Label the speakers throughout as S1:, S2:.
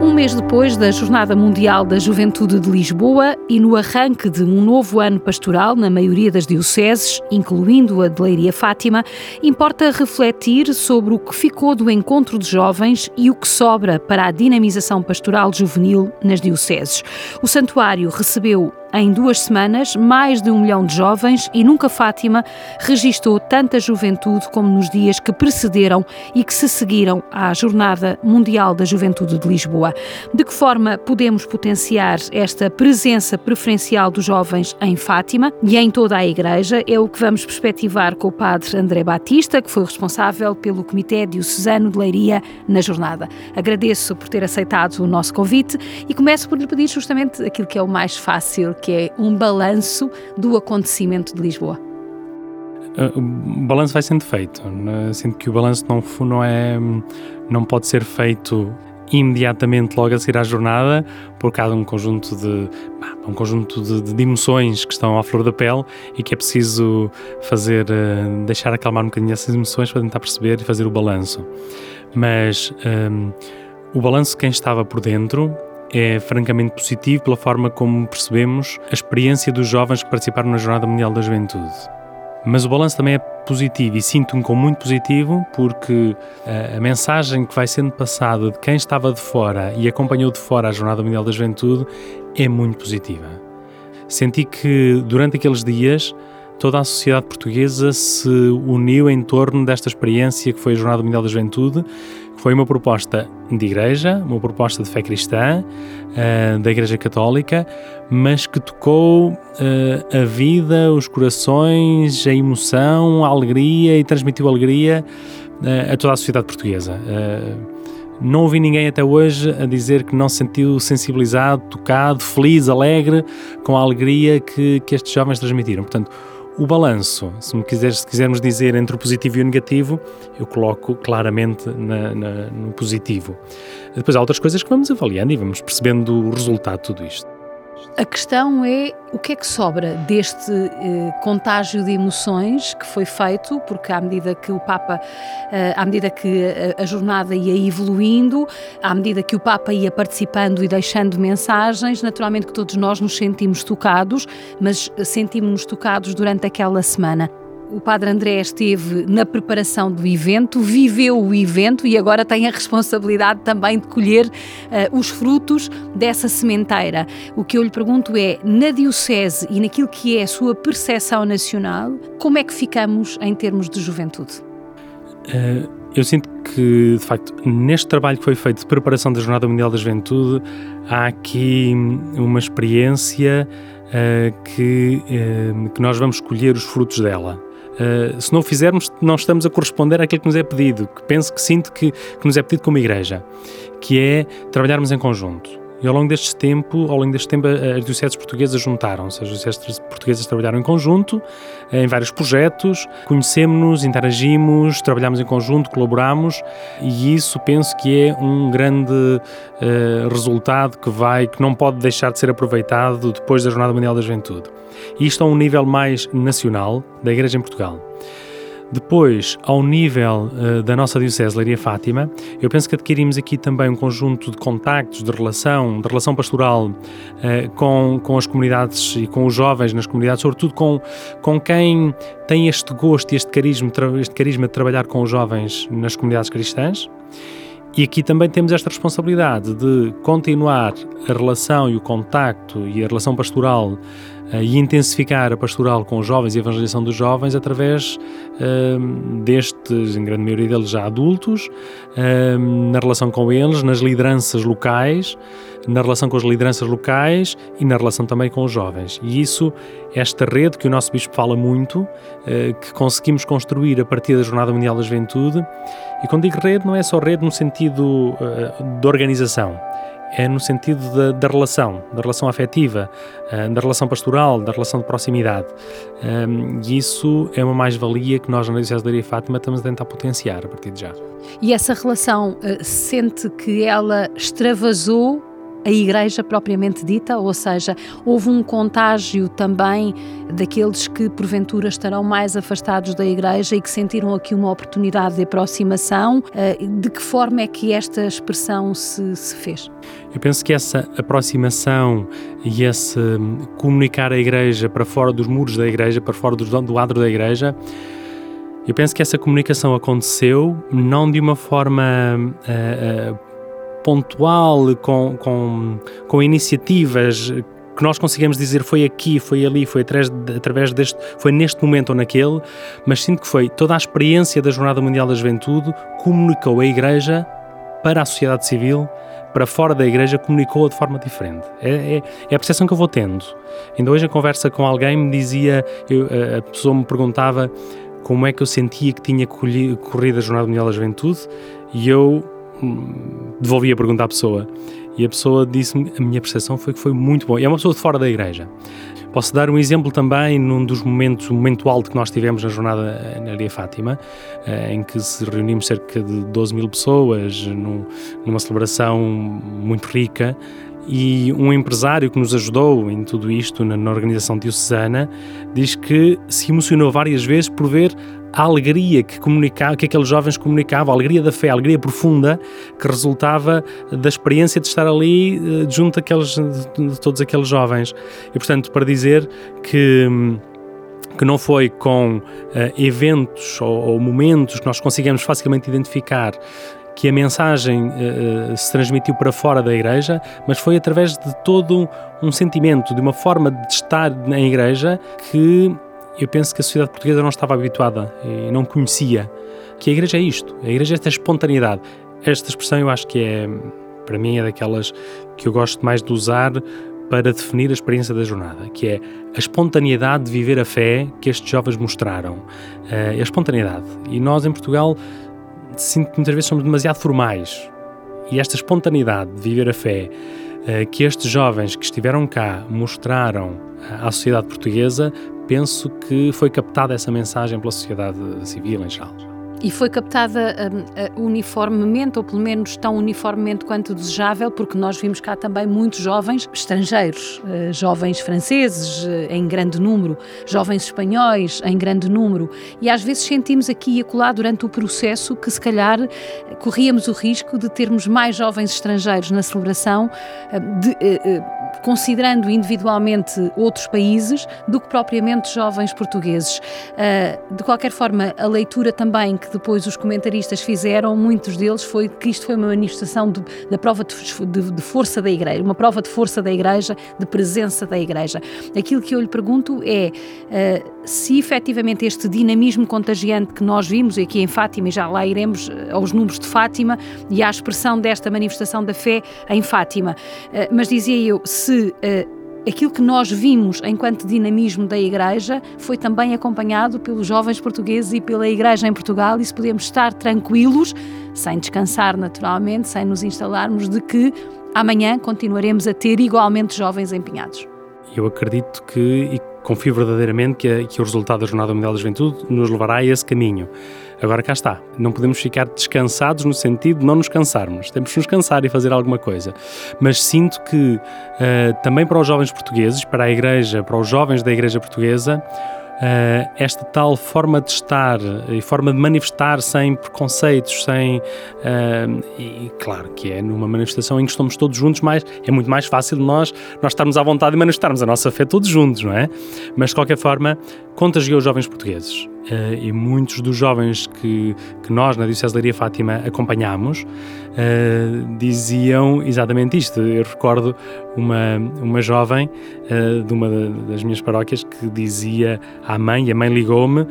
S1: Um mês depois da Jornada Mundial da Juventude de Lisboa e no arranque de um novo ano pastoral na maioria das dioceses, incluindo a de Leiria Fátima, importa refletir sobre o que ficou do encontro de jovens e o que sobra para a dinamização pastoral juvenil nas dioceses. O santuário recebeu em duas semanas, mais de um milhão de jovens e nunca Fátima registou tanta juventude como nos dias que precederam e que se seguiram à Jornada Mundial da Juventude de Lisboa. De que forma podemos potenciar esta presença preferencial dos jovens em Fátima e em toda a Igreja? É o que vamos perspectivar com o Padre André Batista, que foi responsável pelo Comitê Diocesano de Leiria na jornada. Agradeço por ter aceitado o nosso convite e começo por lhe pedir justamente aquilo que é o mais fácil que é um balanço do acontecimento de Lisboa?
S2: Uh, o balanço vai sendo feito. Né? Sinto que o balanço não, não, é, não pode ser feito imediatamente logo a seguir à jornada, porque há um conjunto de um conjunto de, de, emoções que estão à flor da pele e que é preciso fazer uh, deixar acalmar um bocadinho essas emoções para tentar perceber e fazer o balanço. Mas um, o balanço quem estava por dentro é francamente positivo pela forma como percebemos a experiência dos jovens que participaram na Jornada Mundial da Juventude. Mas o balanço também é positivo e sinto-me como muito positivo porque a, eh, a, mensagem que vai sendo passada de quem estava de fora e acompanhou de fora a Jornada Mundial da Juventude é muito positiva. Senti que durante aqueles dias toda a sociedade portuguesa se uniu em torno desta experiência que foi a Jornada Mundial da Juventude, foi uma proposta de igreja, uma proposta de fé cristã, uh, da Igreja Católica, mas que tocou uh, a vida, os corações, a emoção, a alegria e transmitiu alegria uh, a toda a sociedade portuguesa. não ouvi ninguém até hoje a dizer que não se sentiu sensibilizado, tocado, feliz, alegre com a alegria que, que estes jovens transmitiram. Portanto, o balanço, se, me quiser, se quisermos dizer entre o positivo e o negativo, eu coloco claramente na, na, no positivo. Depois há outras coisas que vamos avaliando e vamos percebendo o resultado de tudo isto.
S1: A questão é o que é que sobra deste eh, contágio de emoções que foi feito, porque à medida que o Papa, eh, à medida que a, a, jornada ia evoluindo, à medida que o Papa ia participando e deixando mensagens, naturalmente que todos nós nos sentimos tocados, mas sentimos-nos tocados durante aquela semana o Padre André esteve na preparação do evento, viveu o evento e agora tem a responsabilidade também de colher uh, os frutos dessa sementeira. O que eu lhe pergunto é, na Diocese e naquilo que é a sua percepção nacional, como é que ficamos em termos de juventude?
S2: Uh, eu sinto que, de facto, neste trabalho que foi feito de preparação da Jornada Mundial da Juventude, há aqui uma experiência uh, que, que nós vamos colher os frutos dela. Uh, se não o fizermos, não estamos a corresponder àquilo que nos é pedido, que penso que sinto que, que nos é pedido como igreja, que é trabalharmos em conjunto. E ao longo deste tempo, ao longo deste tempo, as dioceses portuguesas juntaram-se. As dioceses portuguesas trabalharam em conjunto, em vários projetos, conhecemos-nos, interagimos, trabalhamos em conjunto, colaboramos e isso penso que é um grande uh, resultado que vai, que não pode deixar de ser aproveitado depois da Jornada Mundial da Juventude. Isto a um nível mais nacional da Igreja em Portugal. Depois, ao nível uh, da nossa Diocese Leiria Fátima, eu penso que adquirimos aqui também um conjunto de contactos, de relação, de relação pastoral uh, com, com as comunidades e com os jovens nas comunidades, sobretudo com, com quem tem este gosto e este carisma, este carisma de trabalhar com os jovens nas comunidades cristãs. E aqui também temos esta responsabilidade de continuar a relação e o contacto e a relação pastoral e intensificar a pastoral com os jovens e a evangelização dos jovens através uh, destes, em grande maioria deles já adultos, uh, na relação com eles, nas lideranças locais, na relação com as lideranças locais e na relação também com os jovens. E isso, esta rede que o nosso Bispo fala muito, que conseguimos construir a partir da Jornada Mundial da Juventude, e quando digo rede, não é só rede no sentido de organização, é no sentido da, da relação, da relação afetiva, uh, da relação pastoral, da relação de proximidade. Um, e isso é uma mais-valia que nós na Diocese de Leiria Fátima estamos a tentar potenciar a partir de já.
S1: E essa relação uh, sente que ela extravasou a igreja propriamente dita, ou seja, houve um contágio também daqueles que porventura estarão mais afastados da igreja e que sentiram aqui uma oportunidade de aproximação. Eh, de que forma é que esta expressão se, se fez?
S2: Eu penso que essa aproximação e esse hum, comunicar a igreja para fora dos muros da igreja, para fora do, do adro da igreja, eu penso que essa comunicação aconteceu não de uma forma uh, uh, pontual, com, com, com iniciativas que nós conseguimos dizer foi aqui, foi ali, foi através, através deste, foi neste momento ou naquele, mas sinto que foi toda a experiência da Jornada Mundial da Juventude comunicou a Igreja para a sociedade civil, para fora da Igreja, comunicou-a de forma diferente. É, é, é, a percepção que eu vou tendo. Ainda hoje, a conversa com alguém me dizia, eu, a pessoa me perguntava como é que eu sentia que tinha corrido a Jornada Mundial da Juventude e eu devolvi a pergunta à pessoa. E a pessoa disse-me, a minha percepção foi que foi muito bom. E é uma pessoa de fora da igreja. Posso dar um exemplo também num dos momentos, um momento alto que nós tivemos na jornada na Aria Fátima, eh, em que se reunimos cerca de 12 mil pessoas numa celebração muito rica e um empresário que nos ajudou em tudo isto, na, na organização diocesana, diz que se emocionou várias vezes por ver a alegria que, comunicava, que aqueles jovens comunicavam, a alegria da fé, a alegria profunda que resultava da experiência de estar ali eh, junto àqueles, de todos aqueles jovens. E, portanto, para dizer que que não foi com uh, eventos ou, ou, momentos que nós conseguimos facilmente identificar que a mensagem uh, se transmitiu para fora da igreja, mas foi através de todo um sentimento, de uma forma de estar na igreja que eu penso que a sociedade portuguesa não estava habituada e não conhecia. Que a igreja é isto, a igreja é esta espontaneidade. Esta expressão eu acho que é, para mim, é daquelas que eu gosto mais de usar para definir a experiência da jornada, que é a espontaneidade de viver a fé que estes jovens mostraram. Uh, a espontaneidade. E nós, em Portugal, sinto que muitas vezes somos demasiado formais. E esta espontaneidade de viver a fé uh, que estes jovens que estiveram cá mostraram à sociedade portuguesa, penso que foi captada essa mensagem pela sociedade civil em geral.
S1: E foi captada um, uniformemente, ou pelo menos tão uniformemente quanto desejável, porque nós vimos cá também muitos jovens estrangeiros, uh, jovens franceses uh, em grande número, jovens espanhóis em grande número, e às vezes sentimos aqui e acolá durante o processo que se calhar corríamos o risco de termos mais jovens estrangeiros na celebração, uh, considerando individualmente outros países, do que propriamente jovens portugueses. de qualquer forma, a leitura também que depois os comentaristas fizeram, muitos deles, foi que isto foi uma manifestação de, da prova de, de, de, força da Igreja, uma prova de força da Igreja, de presença da Igreja. Aquilo que eu lhe pergunto é uh, se efetivamente este dinamismo contagiante que nós vimos aqui em Fátima, e já lá iremos eh, aos números de Fátima e à expressão desta manifestação da fé em Fátima, mas dizia eu, se uh, aquilo que nós vimos enquanto dinamismo da Igreja foi também acompanhado pelos jovens portugueses e pela Igreja em Portugal, e se podemos estar tranquilos, sem descansar naturalmente, sem nos instalarmos, de que amanhã continuaremos a ter igualmente jovens empenhados.
S2: Eu acredito que, e confio verdadeiramente, que, que o resultado da Jornada Mundial da Juventude nos levará a esse caminho. Agora cá está, não podemos ficar descansados no sentido de não nos cansarmos, temos que nos cansar e fazer alguma coisa. Mas sinto que uh, também para os jovens portugueses, para a Igreja, para os jovens da Igreja Portuguesa, Uh, esta tal forma de estar e forma de manifestar sem preconceitos, sem. Uh, e claro que é numa manifestação em que estamos todos juntos, mas é muito mais fácil nós, nós estarmos à vontade e manifestarmos a nossa fé todos juntos, não é? Mas de qualquer forma, contagiou os jovens portugueses. Uh, e muitos dos jovens que, que nós na Diocese de Leiria Fátima acompanhámos uh, diziam exatamente isto. Eu recordo uma, uma jovem uh, de uma das minhas paróquias que dizia à mãe, e a mãe ligou-me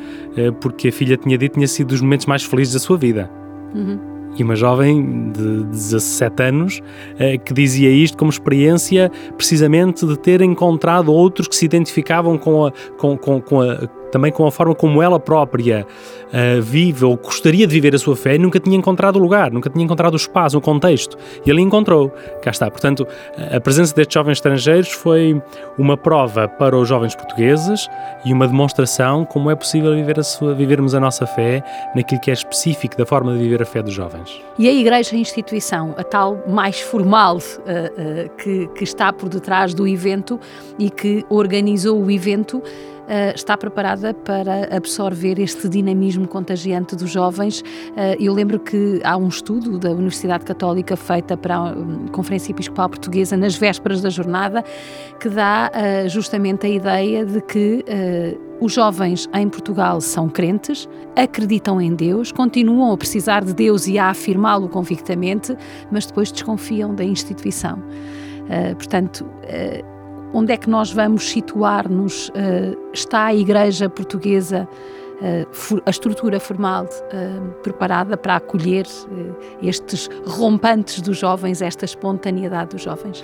S2: porque a filha tinha dito que tinha sido dos momentos mais felizes da sua vida. Uhum e uma jovem de 17 anos que dizia isto como experiência precisamente de ter encontrado outros que se identificavam com a, com, com, com a também com a forma como ela própria uh, vive ou gostaria de viver a sua fé, nunca tinha encontrado o lugar, nunca tinha encontrado o espaço, o contexto. E ele encontrou. Cá está. Portanto, a presença destes jovens estrangeiros foi uma prova para os jovens portugueses e uma demonstração como é possível viver a sua, vivermos a nossa fé naquilo que é específico da forma de viver a fé dos jovens.
S1: E a Igreja a instituição, a tal mais formal uh, uh, que, que está por detrás do evento e que organizou o evento, está preparada para absorver este dinamismo contagiante dos jovens. Uh, eu lembro que há um estudo da Universidade Católica feita para a um, Conferência Episcopal Portuguesa nas vésperas da jornada que dá uh, justamente a ideia de que os jovens em Portugal são crentes, acreditam em Deus, continuam a precisar de Deus e a afirmá-lo convictamente, mas depois desconfiam da instituição. Uh, portanto, uh, onde é que nós vamos situar-nos? Uh, está a Igreja Portuguesa, uh, a estrutura formal, uh, preparada para acolher estes rompantes dos jovens, esta espontaneidade dos jovens?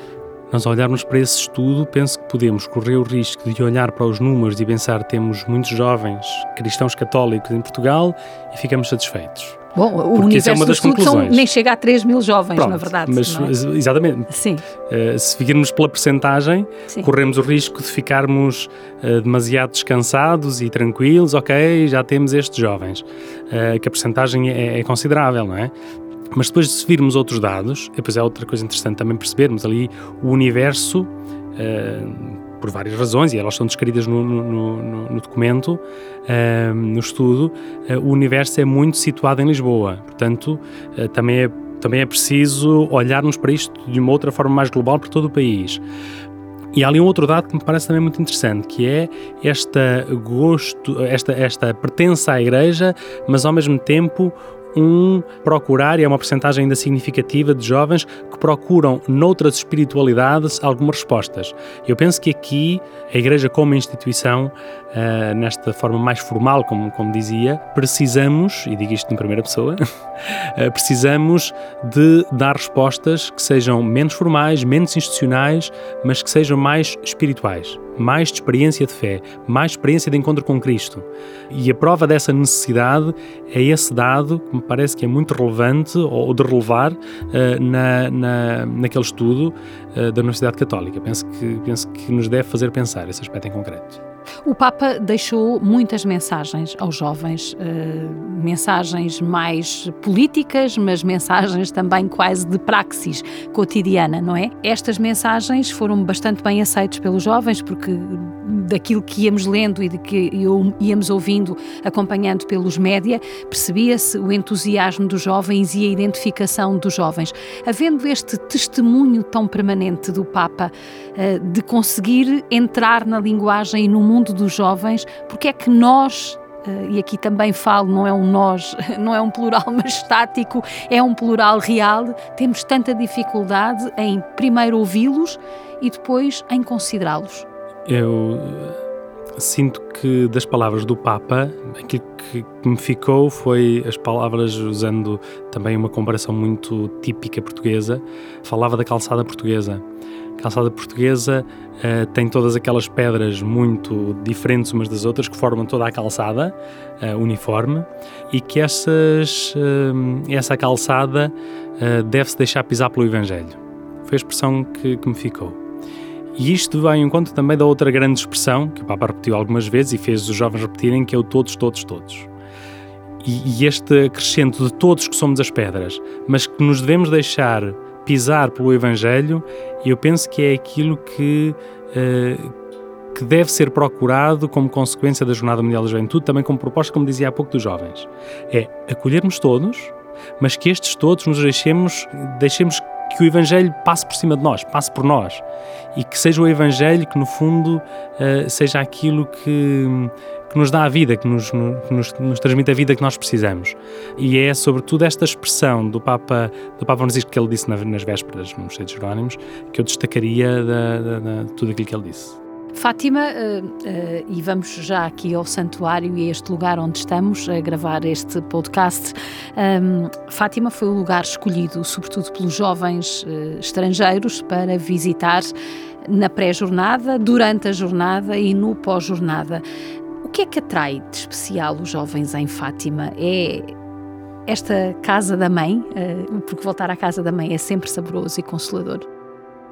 S2: Nós olharmos para esse estudo, penso que podemos correr o risco de olhar para os números e pensar que temos muitos jovens cristãos católicos em Portugal e ficamos satisfeitos.
S1: Bom, o Porque universo é uma das conclusões. São, nem chega a 3 mil jovens,
S2: Pronto,
S1: na verdade.
S2: Mas, é? Exatamente.
S1: Sim.
S2: Uh, se seguirmos pela percentagem, Sim. corremos o risco de ficarmos uh, demasiado descansados e tranquilos. Ok, já temos estes jovens. Uh, que a percentagem é, é considerável, não é? Mas depois de se virmos outros dados, depois é outra coisa interessante também percebermos ali o universo, uh, por várias razões, e elas são descritas no, no, no, no documento, uh, no estudo, uh, o universo é muito situado em Lisboa. Portanto, também, é, também é preciso olharmos para isto de uma outra forma mais global para todo o país. E há ali um outro dado que me parece também muito interessante, que é esta gosto, esta, esta pertença à igreja, mas ao mesmo tempo um procurar, e é uma porcentagem ainda significativa de jovens que procuram noutras espiritualidades algumas respostas. Eu penso que aqui a Igreja como instituição, uh, nesta forma mais formal, como, como dizia, precisamos, e digo isto em primeira pessoa, uh, precisamos de dar respostas que sejam menos formais, menos institucionais, mas que sejam mais espirituais mais de experiência de fé, mais experiência de encontro com Cristo. E a prova dessa necessidade é esse dado que me parece que é muito relevante ou de relevar uh, na, na, naquele estudo uh, da Universidade Católica. Penso que, penso que nos deve fazer pensar esse aspecto em concreto.
S1: O Papa deixou muitas mensagens aos jovens, uh, mensagens mais políticas, mas mensagens também quase de praxis cotidiana, não é? Estas mensagens foram bastante bem aceitas pelos jovens, porque daquilo que íamos lendo e de que íamos ouvindo, acompanhando pelos média, percebia-se o entusiasmo dos jovens e a identificação dos jovens. Havendo este testemunho tão permanente do Papa de conseguir entrar na linguagem e no mundo dos jovens, porque é que nós Uh, e aqui também falo, não é um nós, não é um plural estático, é um plural real. Temos tanta dificuldade em primeiro ouvi-los e depois em considerá-los.
S2: Eu eh, sinto que das palavras do Papa, aquilo que me ficou foi as palavras, usando também uma comparação muito típica portuguesa, falava da calçada portuguesa calçada portuguesa uh, tem todas aquelas pedras muito diferentes umas das outras que formam toda a calçada uh, uniforme e que essas, uh, essa calçada deve-se deixar pisar pelo Evangelho. Foi a expressão que, que me ficou. E isto vai em conta também da outra grande expressão que o Papa repetiu algumas vezes e fez os jovens repetirem, que é o todos, todos, todos. E, e este acrescento de todos que somos as pedras, mas que nos devemos deixar pisar pelo Evangelho, eu penso que é aquilo que, uh, que deve ser procurado como consequência da Jornada Mundial da Juventude, também como proposta, como dizia há pouco, dos jovens. É acolhermos todos, mas que estes todos nos deixemos, deixemos que o Evangelho passe por cima de nós, passe por nós. E que seja o Evangelho que, no fundo, uh, seja aquilo que, que nos dá a vida, que nos, nos, nos, transmite a vida que nós precisamos. E é sobretudo esta expressão do Papa, do Papa Francisco que ele disse nas vésperas no Mosteiro de Jerónimos que eu destacaria de tudo aquilo que ele disse.
S1: Fátima, uh, uh, e vamos já aqui ao santuário e a este lugar onde estamos a gravar este podcast. Fátima foi o lugar escolhido, sobretudo pelos jovens uh, estrangeiros, para visitar na pré-jornada, durante a jornada e no pós-jornada que é que atrai de especial os jovens em Fátima? É esta casa da mãe, porque voltar à casa da mãe é sempre saboroso e consolador.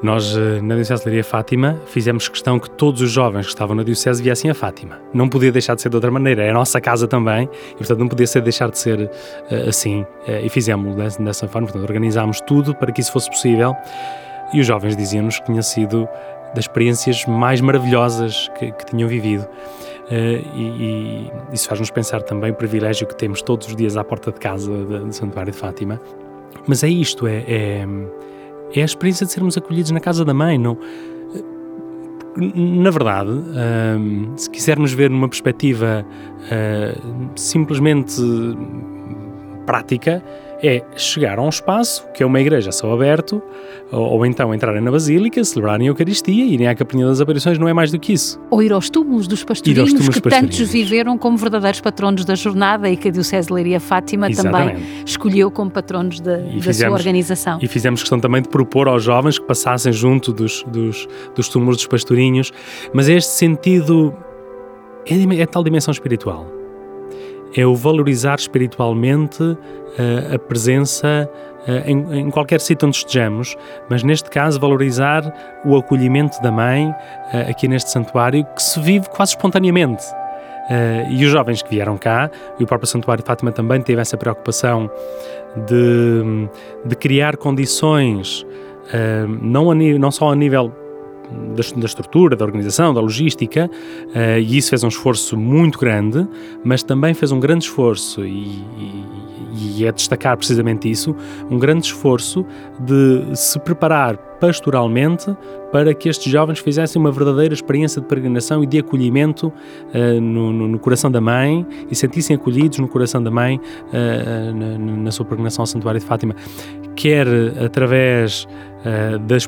S2: Nós, eh, na Diocese de Leiria Fátima, fizemos questão que todos os jovens que estavam na Diocese viessem a Fátima. Não podia deixar de ser de outra maneira, é a nossa casa também, e portanto não podia ser deixar de ser uh, assim, uh, e fizemos dessa, dessa forma, portanto organizámos tudo para que isso fosse possível, e os jovens diziam-nos que tinha sido das experiências mais maravilhosas que, que tinham vivido. Uh, e, e, isso faz-nos pensar também o privilégio que temos todos os dias à porta de casa do Santuário de Fátima. Mas é isto, é, é é a experiência de sermos acolhidos na casa da mãe. Não, na verdade, hum, se quisermos ver numa perspectiva hum, simplesmente prática, é chegar a um espaço, que é uma igreja a céu aberto, ou, ou, então entrarem na Basílica, celebrarem a Eucaristia, irem à Capinha das Aparições, não é mais do que isso.
S1: Ou ir aos túmulos dos pastorinhos, túmulos que pastorinhos. tantos viveram como verdadeiros patronos da jornada e que a Diocese de Leiria Fátima Exatamente. também escolheu como patronos da, da fizemos, sua organização.
S2: E fizemos questão também de propor aos jovens que passassem junto dos, dos, dos túmulos dos pastorinhos, mas é este sentido é, é tal dimensão espiritual é o valorizar espiritualmente uh, a presença uh, em, em, qualquer sítio onde estejamos, mas neste caso valorizar o acolhimento da mãe uh, aqui neste santuário que se vive quase espontaneamente. e os jovens que vieram cá, e o próprio Santuário de Fátima também teve essa preocupação de, de criar condições, não, a, não só a nível da, estrutura, da organização, da logística, uh, e isso fez um esforço muito grande, mas também fez um grande esforço, e, e, e é destacar precisamente isso, um grande esforço de se preparar pastoralmente para que estes jovens fizessem uma verdadeira experiência de peregrinação e de acolhimento uh, no, no, no, coração da mãe e sentissem acolhidos no coração da mãe uh, na, na, sua peregrinação ao Santuário de Fátima, quer através uh, das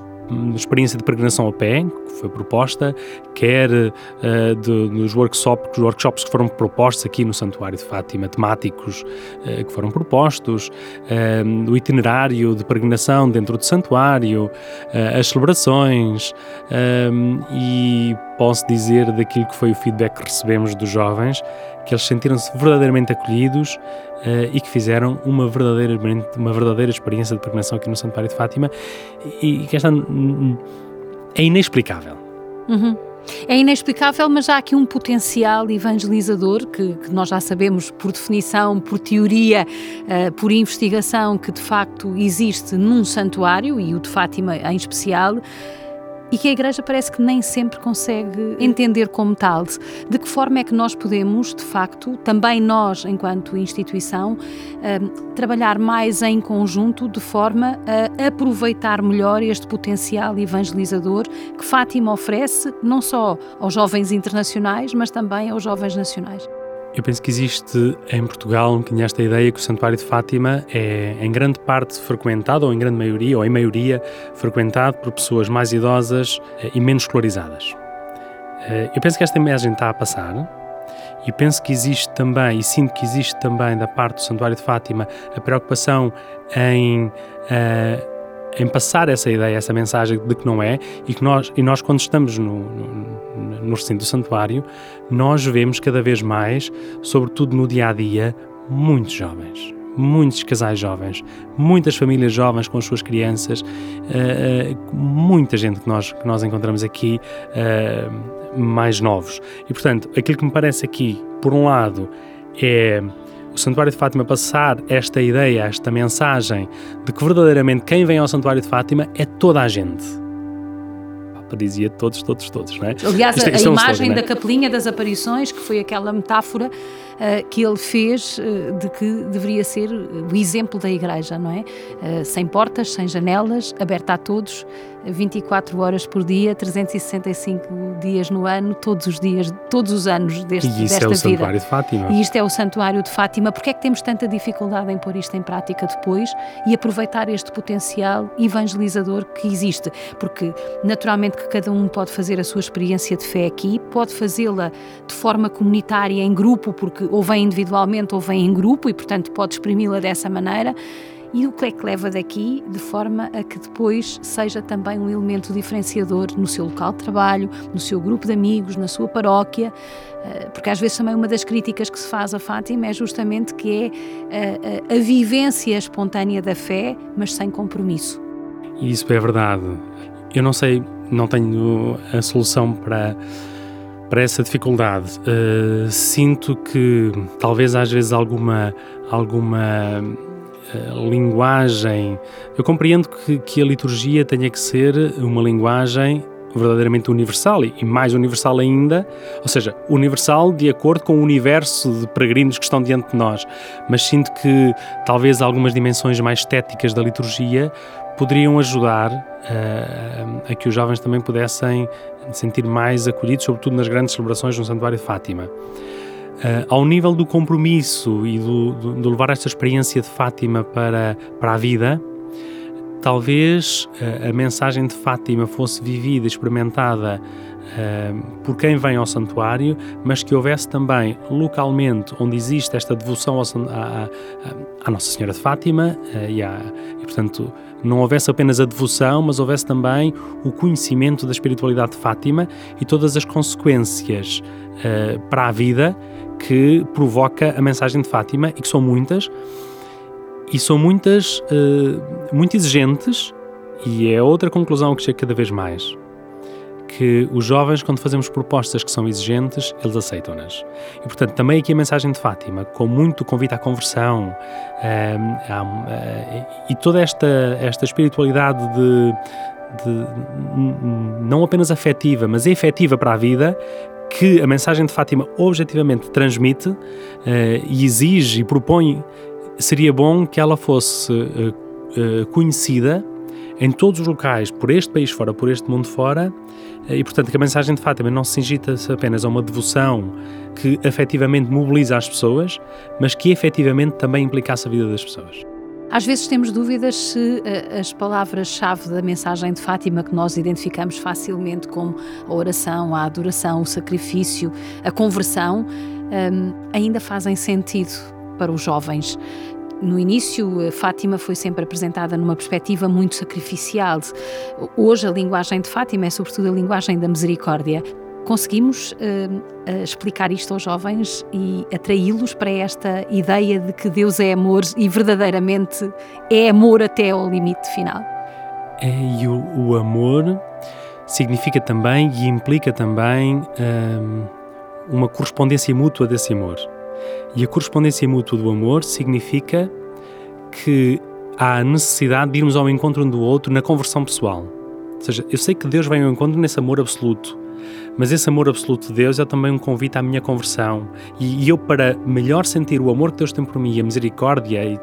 S2: experiência de peregrinação a pé, que foi proposta, quer uh, de, dos workshops, workshops que foram propostos aqui no Santuário de Fátima, temáticos uh, que foram propostos, uh, o itinerário de peregrinação dentro do santuário, as celebrações e posso dizer daquilo que foi o feedback que recebemos dos jovens, que eles sentiram-se verdadeiramente acolhidos uh, e que fizeram uma verdadeira, uma verdadeira experiência de peregrinação aqui no Santuário de Fátima e, e que esta é inexplicável.
S1: Uhum. É inexplicável, mas há aqui um potencial evangelizador que, que nós já sabemos por definição, por teoria, uh, por investigação, que de facto existe num santuário e o de Fátima em especial e que a Igreja parece que nem sempre consegue entender como tal. De que forma é que nós podemos, de facto, também nós, enquanto instituição, eh, trabalhar mais em conjunto de forma a aproveitar melhor este potencial evangelizador que Fátima oferece, não só aos jovens internacionais, mas também aos jovens nacionais?
S2: Eu penso que existe em Portugal um bocadinho esta ideia que o Santuário de Fátima é em grande parte frequentado, ou em grande maioria, ou em maioria, frequentado por pessoas mais idosas eh, e menos escolarizadas. Eh, eu penso que esta imagem está a passar e penso que existe também, e sinto que existe também da parte do Santuário de Fátima, a preocupação em. Uh, em passar essa ideia, essa mensagem de que não é, e que nós, e nós quando estamos no, no, no recinto do santuário, nós vemos cada vez mais, sobretudo no dia a dia, muitos jovens. Muitos casais jovens, muitas famílias jovens com as suas crianças, uh, muita gente que nós, que nós encontramos aqui uh, mais novos. E portanto, aquilo que me parece aqui, por um lado, é o Santuário de Fátima passar esta ideia, esta mensagem de que verdadeiramente quem vem ao Santuário de Fátima é toda a gente. Dizia todos, todos, todos, não é?
S1: Aliás, isto, isto a, a imagem todos, é? da capelinha das aparições, que foi aquela metáfora uh, que ele fez uh, de que deveria ser o exemplo da Igreja, não é? Uh, sem portas, sem janelas, aberta a todos, 24 horas por dia, 365 dias no ano, todos os dias, todos os anos deste,
S2: e isso
S1: desta
S2: é o
S1: vida.
S2: Santuário de Fátima.
S1: E isto é o Santuário de Fátima. Porquê é que temos tanta dificuldade em pôr isto em prática depois e aproveitar este potencial evangelizador que existe? Porque, naturalmente, que cada um pode fazer a sua experiência de fé aqui, pode fazê-la de forma comunitária, em grupo, porque ou vem individualmente ou vem em grupo e, portanto, pode exprimi-la dessa maneira e o que é que leva daqui de forma a que depois seja também um elemento diferenciador no seu local de trabalho, no seu grupo de amigos, na sua paróquia, eh, porque às vezes também uma das críticas que se faz a Fátima é justamente que é a, eh, a, a vivência espontânea da fé, mas sem compromisso.
S2: Isso é verdade. Eu não sei, não tenho a solução para para essa dificuldade. Uh, sinto que talvez às vezes alguma alguma linguagem. Eu compreendo que, que a liturgia tenha que ser uma linguagem verdadeiramente universal e mais universal ainda, ou seja, universal de acordo com o universo de peregrinos que estão diante de nós. Mas sinto que talvez algumas dimensões mais estéticas da liturgia poderiam ajudar uh, a que os jovens também pudessem sentir mais acolhidos, sobretudo nas grandes celebrações no Santuário de Fátima. Uh, ao nível do compromisso e do, do, do, levar esta experiência de Fátima para, para a vida, talvez uh, a mensagem de Fátima fosse vivida, experimentada por quem vem ao santuário, mas que houvesse também localmente, onde existe esta devoção à, Nossa Senhora de Fátima, uh, e, à, e portanto não houvesse apenas a devoção, mas houvesse também o conhecimento da espiritualidade de Fátima e todas as consequências uh, para a vida que provoca a mensagem de Fátima, e que são muitas, e são muitas, uh, muito exigentes, e é outra conclusão que chega cada vez mais que os jovens, quando fazemos propostas que são exigentes, eles aceitam-nas. E, portanto, também aqui a mensagem de Fátima, com muito convite à conversão um, eh, e toda esta, esta espiritualidade de, de, não apenas afetiva, mas efetiva para a vida, que a mensagem de Fátima objetivamente transmite uh, e exige e propõe, seria bom que ela fosse uh, uh, conhecida em todos os locais, por este país fora, por este mundo fora, e portanto que a mensagem de Fátima não se cingita apenas a uma devoção que efetivamente mobiliza as pessoas, mas que efetivamente também implicasse a vida das pessoas.
S1: Às vezes temos dúvidas se uh, as palavras-chave da mensagem de Fátima, que nós identificamos facilmente como a oração, a adoração, o sacrifício, a conversão, ehm, ainda fazem sentido para os jovens. No início, Fátima foi sempre apresentada numa perspectiva muito sacrificial. Hoje, a linguagem de Fátima é sobretudo a linguagem da misericórdia. Conseguimos uh, explicar isto aos jovens e atraí-los para esta ideia de que Deus é amor e verdadeiramente é amor até ao limite final?
S2: É, e o, o amor significa também e implica também um, uma correspondência mútua desse amor. E a correspondência mútua do amor significa que há a necessidade de irmos ao encontro um do outro na conversão pessoal. Ou seja, eu sei que Deus vem ao encontro nesse amor absoluto, mas esse amor absoluto de Deus é também um convite à minha conversão. E, e eu, para melhor sentir o amor que Deus tem por mim, a misericórdia, e,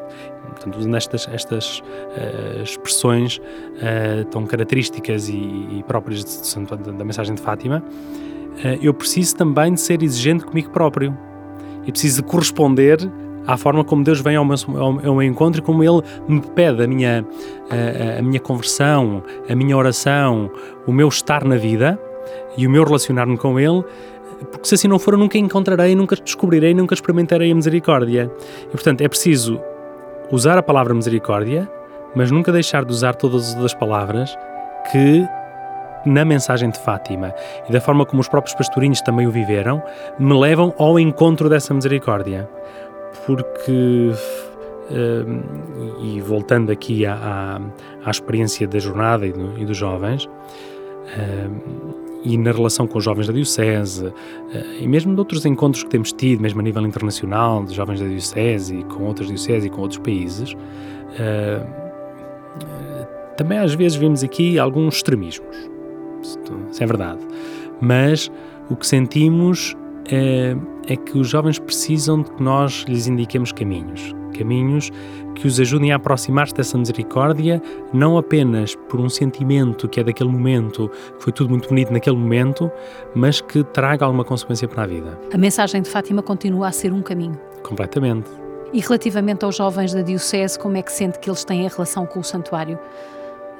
S2: portanto, usando estas, estas uh, expressões uh, tão características e, e próprias de, de, da mensagem de Fátima, uh, eu preciso também de ser exigente comigo próprio e preciso corresponder à forma como Deus vem ao meu, ao meu encontro e como Ele me pede a minha, a, a, minha conversão, a minha oração, o meu estar na vida e o meu relacionar-me com Ele, porque se assim não for, eu nunca encontrarei, nunca descobrirei, nunca experimentarei a misericórdia. E portanto é preciso usar a palavra misericórdia, mas nunca deixar de usar todas as palavras que na mensagem de Fátima e da forma como os próprios pastorinhos também o viveram, me levam ao encontro dessa misericórdia. Porque, hum, e voltando aqui à, à, à, experiência da jornada e, do, e dos jovens, hum, e na relação com os jovens da Diocese, hum, e mesmo de outros encontros que temos tido, mesmo a nível internacional, de jovens da Diocese e com outras dioceses e com outros países, também às vezes vemos aqui alguns extremismos isso é verdade. Mas o que sentimos é, é que os jovens precisam de que nós lhes indiquemos caminhos. Caminhos que os ajudem a aproximar-se dessa misericórdia, não apenas por um sentimento que é daquele momento, que foi tudo muito bonito naquele momento, mas que traga alguma consequência para a vida.
S1: A mensagem de Fátima continua a ser um caminho.
S2: Completamente.
S1: E relativamente aos jovens da Diocese, como é que sente que eles têm a relação com o santuário?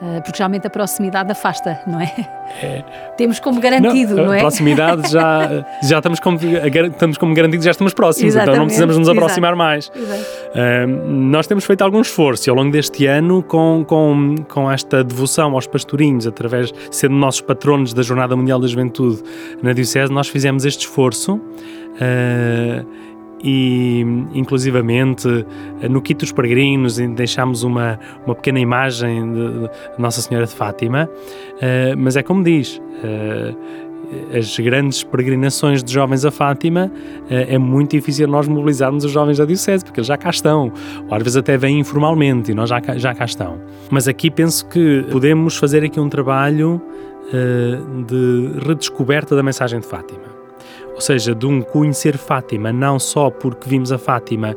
S1: Uh, porque geralmente a proximidade afasta, não é? é. Temos como garantido, não, não é?
S2: A proximidade já, já estamos, como, estamos como garantido, já estamos próximos, Exatamente. então não precisamos nos aproximar Exato. mais. Uh, nós temos feito algum esforço ao longo deste ano com, com, com esta devoção aos pastorinhos, através, sendo nossos patronos da Jornada Mundial da Juventude na Diocese, nós fizemos este esforço. Uh, e inclusivamente no Quito dos Peregrinos deixámos uma, uma pequena imagem de, Nossa Senhora de Fátima, uh, mas é como diz, uh, as grandes peregrinações de jovens a Fátima, uh, é muito difícil nós mobilizarmos os jovens da Diocese, porque eles já cá estão, ou às vezes até vêm informalmente e nós já, já cá estão. Mas aqui penso que podemos fazer aqui um trabalho de redescoberta da mensagem de Fátima ou seja, de um conhecer Fátima, não só porque vimos a Fátima,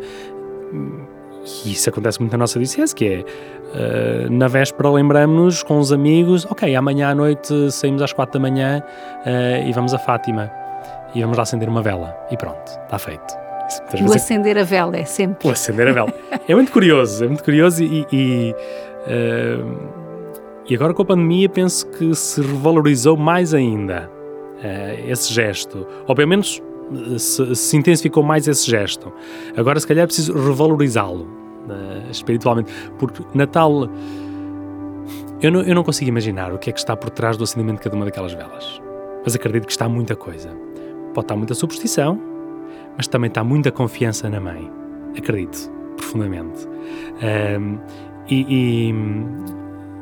S2: e isso acontece muito na nossa diocese, que é uh, na véspera lembramos-nos com os amigos, ok, amanhã à noite saímos às quatro da manhã uh, e vamos a Fátima e vamos lá acender uma vela e pronto, está feito.
S1: Isso, o acender a vela é sempre.
S2: O acender a vela. é muito curioso, é muito curioso e, e, uh, e agora com a pandemia penso que se revalorizou mais ainda uh, esse gesto, ou pelo menos eh, se, se, intensificou mais esse gesto. Agora, se calhar, é preciso revalorizá-lo uh, espiritualmente, porque Natal. Eu não, eu não consigo imaginar o que é que está por trás do acendimento de cada uma daquelas velas. Mas acredito que está muita coisa. Pode estar muita superstição, mas também está muita confiança na mãe. Acredito, profundamente. Um, e, e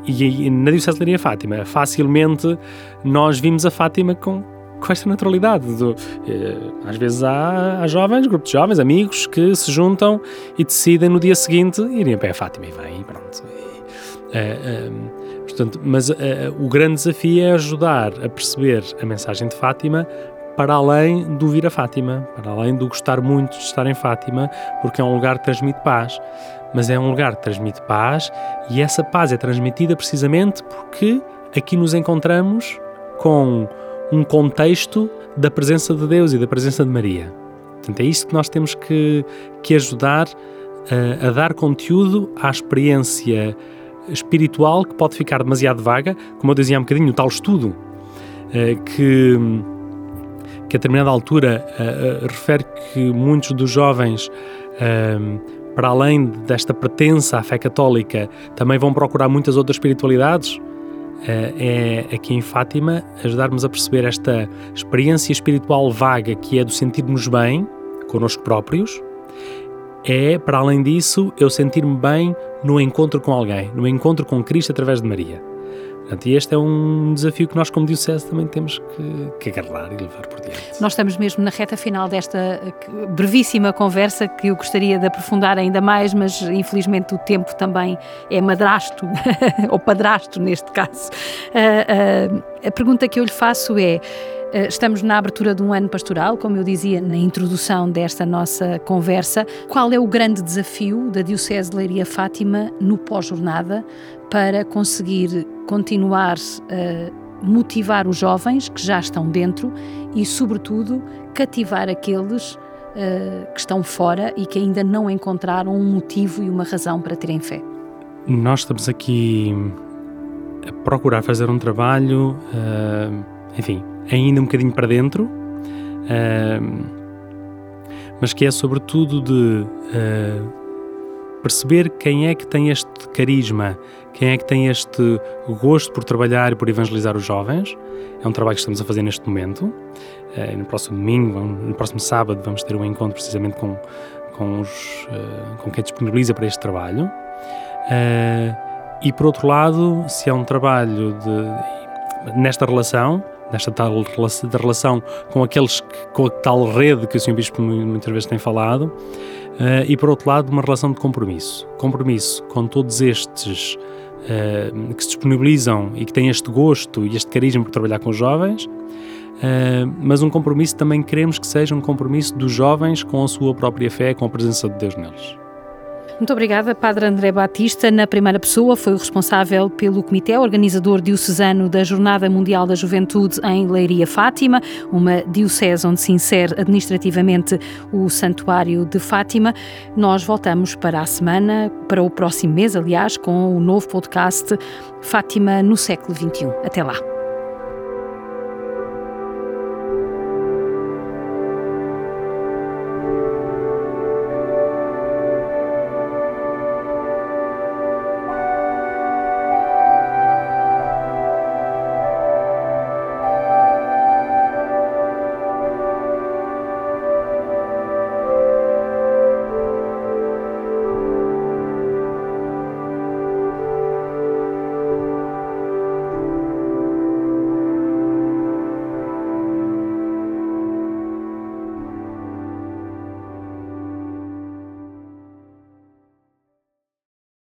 S2: e, na Diocese de Fátima, facilmente nós vimos a Fátima com, com esta naturalidade. Do, eh, às vezes há, há, jovens, grupos de jovens, amigos, que se juntam e decidem no dia seguinte irem para a Fátima e vêm e pronto. E, eh, eh, portanto, mas o grande desafio é ajudar a perceber a mensagem de Fátima para além do vir a Fátima, para além do gostar muito de estar em Fátima, porque é um lugar que transmite paz mas é um lugar que transmite paz e essa paz é transmitida precisamente porque aqui nos encontramos com um contexto da presença de Deus e da presença de Maria. Portanto, é isto que nós temos que, que ajudar a, a dar conteúdo à experiência espiritual que pode ficar demasiado vaga, como eu dizia há um bocadinho, o tal estudo eh, que, que a determinada altura eh, eh, refere que muitos dos jovens para além desta pertença à fé católica, também vão procurar muitas outras espiritualidades? Eh, é aqui em Fátima ajudarmos a perceber esta experiência espiritual vaga que é do sentirmos bem connosco próprios. É, para além disso, eu sentir-me bem no encontro com alguém, no encontro com Cristo através de Maria. Portanto, e este é um desafio que nós, como Diocese, também temos que, que agarrar e levar por diante.
S1: Nós estamos mesmo na reta final desta brevíssima conversa que eu gostaria de aprofundar ainda mais, mas infelizmente o tempo também é madrasto, ou padrasto neste caso. Uh, uh, a pergunta que eu lhe faço é. Estamos na abertura de um ano pastoral, como eu dizia na introdução desta nossa conversa. Qual é o grande desafio da Diocese de Leiria Fátima no pós-jornada para conseguir continuar a motivar os jovens que já estão dentro e, sobretudo, cativar aqueles uh, que estão fora e que ainda não encontraram um motivo e uma razão para terem fé.
S2: Nós estamos aqui a procurar fazer um trabalho, uh, enfim, ainda um bocadinho para dentro, mas que é sobretudo de perceber quem é que tem este carisma, quem é que tem este gosto por trabalhar e por evangelizar os jovens. É um trabalho que estamos a fazer neste momento. Uh, no próximo domingo, no próximo sábado, vamos ter um encontro precisamente com, com, os, uh, com quem disponibiliza para este trabalho. Uh, e por outro lado, se é um trabalho de, nesta relação, nesta tal relação com aqueles com a tal rede que o Sr. Bispo muitas vezes tem falado, Uh, e por outro lado, uma relação de compromisso. Compromisso com todos estes uh, que se disponibilizam e que têm este gosto e este carisma por trabalhar com os jovens, uh, mas um compromisso também queremos que seja um compromisso dos jovens com a sua própria fé, com a presença de Deus neles.
S1: Muito obrigada, Padre André Batista. Na primeira pessoa, foi o responsável pelo comitê organizador diocesano da Jornada Mundial da Juventude em Leiria Fátima, uma diocese onde se insere administrativamente o Santuário de Fátima. Nós voltamos para a semana, para o próximo mês, aliás, com o novo podcast Fátima no século XXI. Até lá.